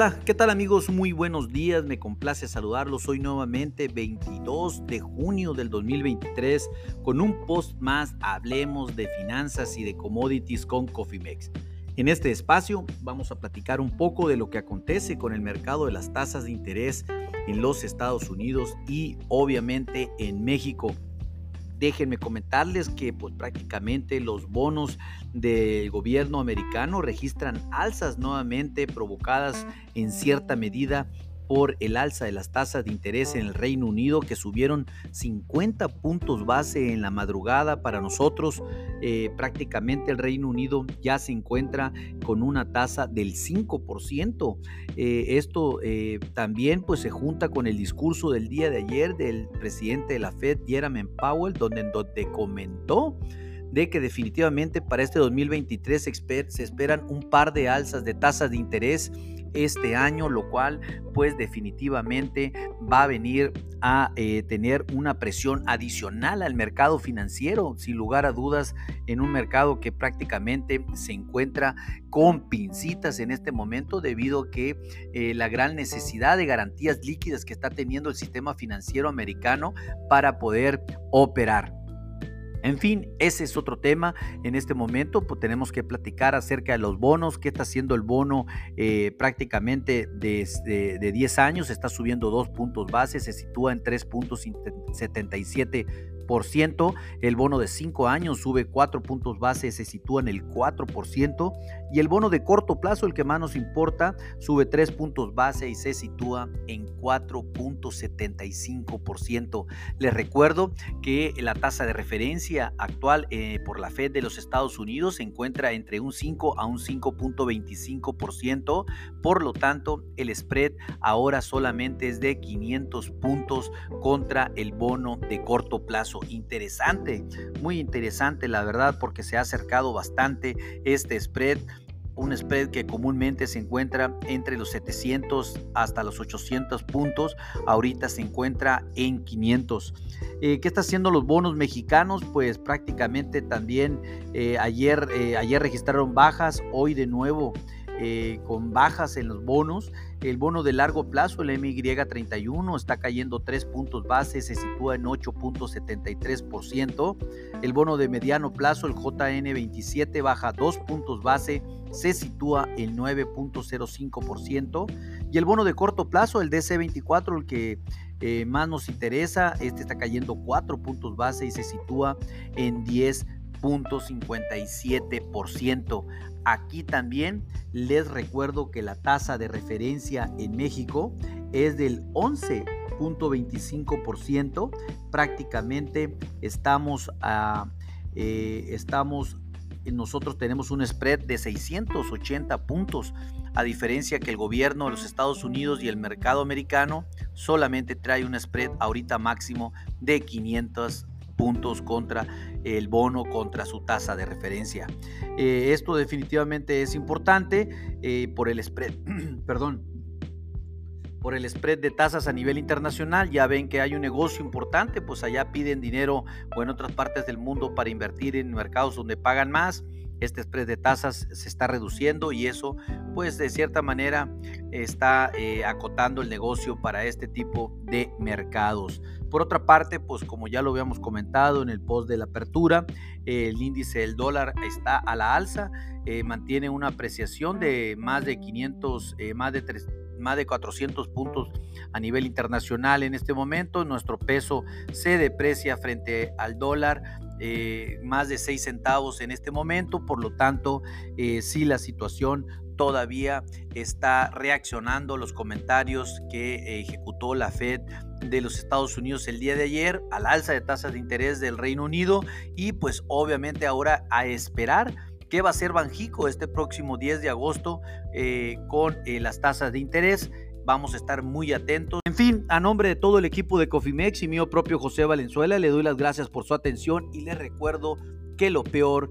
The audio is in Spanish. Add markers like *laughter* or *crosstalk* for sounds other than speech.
Hola, ¿qué tal amigos? Muy buenos días, me complace saludarlos hoy nuevamente 22 de junio del 2023 con un post más Hablemos de finanzas y de commodities con Cofimex. En este espacio vamos a platicar un poco de lo que acontece con el mercado de las tasas de interés en los Estados Unidos y obviamente en México. Déjenme comentarles que pues, prácticamente los bonos del gobierno americano registran alzas nuevamente provocadas en cierta medida por el alza de las tasas de interés en el Reino Unido que subieron 50 puntos base en la madrugada para nosotros. Eh, prácticamente el Reino Unido ya se encuentra con una tasa del 5%. Eh, esto eh, también pues se junta con el discurso del día de ayer del presidente de la Fed, Jeremy Powell, donde, donde comentó de que definitivamente para este 2023 se esperan un par de alzas de tasas de interés este año, lo cual pues definitivamente va a venir a eh, tener una presión adicional al mercado financiero, sin lugar a dudas, en un mercado que prácticamente se encuentra con pincitas en este momento debido a que eh, la gran necesidad de garantías líquidas que está teniendo el sistema financiero americano para poder operar. En fin, ese es otro tema. En este momento pues, tenemos que platicar acerca de los bonos, qué está haciendo el bono eh, prácticamente desde de 10 años, está subiendo dos puntos base, se sitúa en 3.77 el bono de 5 años sube 4 puntos base, se sitúa en el 4%, y el bono de corto plazo, el que más nos importa, sube 3 puntos base y se sitúa en 4.75%. Les recuerdo que la tasa de referencia actual eh, por la Fed de los Estados Unidos se encuentra entre un 5 a un 5.25%, por lo tanto el spread ahora solamente es de 500 puntos contra el bono de corto plazo interesante, muy interesante la verdad porque se ha acercado bastante este spread un spread que comúnmente se encuentra entre los 700 hasta los 800 puntos, ahorita se encuentra en 500. Eh, ¿Qué está haciendo los bonos mexicanos? Pues prácticamente también eh, ayer, eh, ayer registraron bajas, hoy de nuevo eh, con bajas en los bonos. El bono de largo plazo, el MY31, está cayendo 3 puntos base, se sitúa en 8.73%. El bono de mediano plazo, el JN27, baja 2 puntos base, se sitúa en 9.05%. Y el bono de corto plazo, el DC24, el que eh, más nos interesa, este está cayendo 4 puntos base y se sitúa en 10.57%. Aquí también les recuerdo que la tasa de referencia en México es del 11.25%. Prácticamente estamos a, eh, estamos nosotros tenemos un spread de 680 puntos, a diferencia que el gobierno de los Estados Unidos y el mercado americano solamente trae un spread ahorita máximo de 500 puntos contra el bono, contra su tasa de referencia. Eh, esto definitivamente es importante eh, por el spread, *clears throat* perdón, por el spread de tasas a nivel internacional. Ya ven que hay un negocio importante, pues allá piden dinero o en otras partes del mundo para invertir en mercados donde pagan más este spread de tasas se está reduciendo y eso pues de cierta manera está eh, acotando el negocio para este tipo de mercados. Por otra parte, pues como ya lo habíamos comentado en el post de la apertura, el índice del dólar está a la alza, eh, mantiene una apreciación de más de 500, eh, más de más de 400 puntos a nivel internacional en este momento. Nuestro peso se deprecia frente al dólar eh, más de 6 centavos en este momento, por lo tanto, eh, si la situación todavía está reaccionando los comentarios que ejecutó la Fed de los Estados Unidos el día de ayer al alza de tasas de interés del Reino Unido y pues obviamente ahora a esperar qué va a hacer Banjico este próximo 10 de agosto eh, con las tasas de interés. Vamos a estar muy atentos. En fin, a nombre de todo el equipo de Cofimex y mío propio José Valenzuela, le doy las gracias por su atención y les recuerdo que lo peor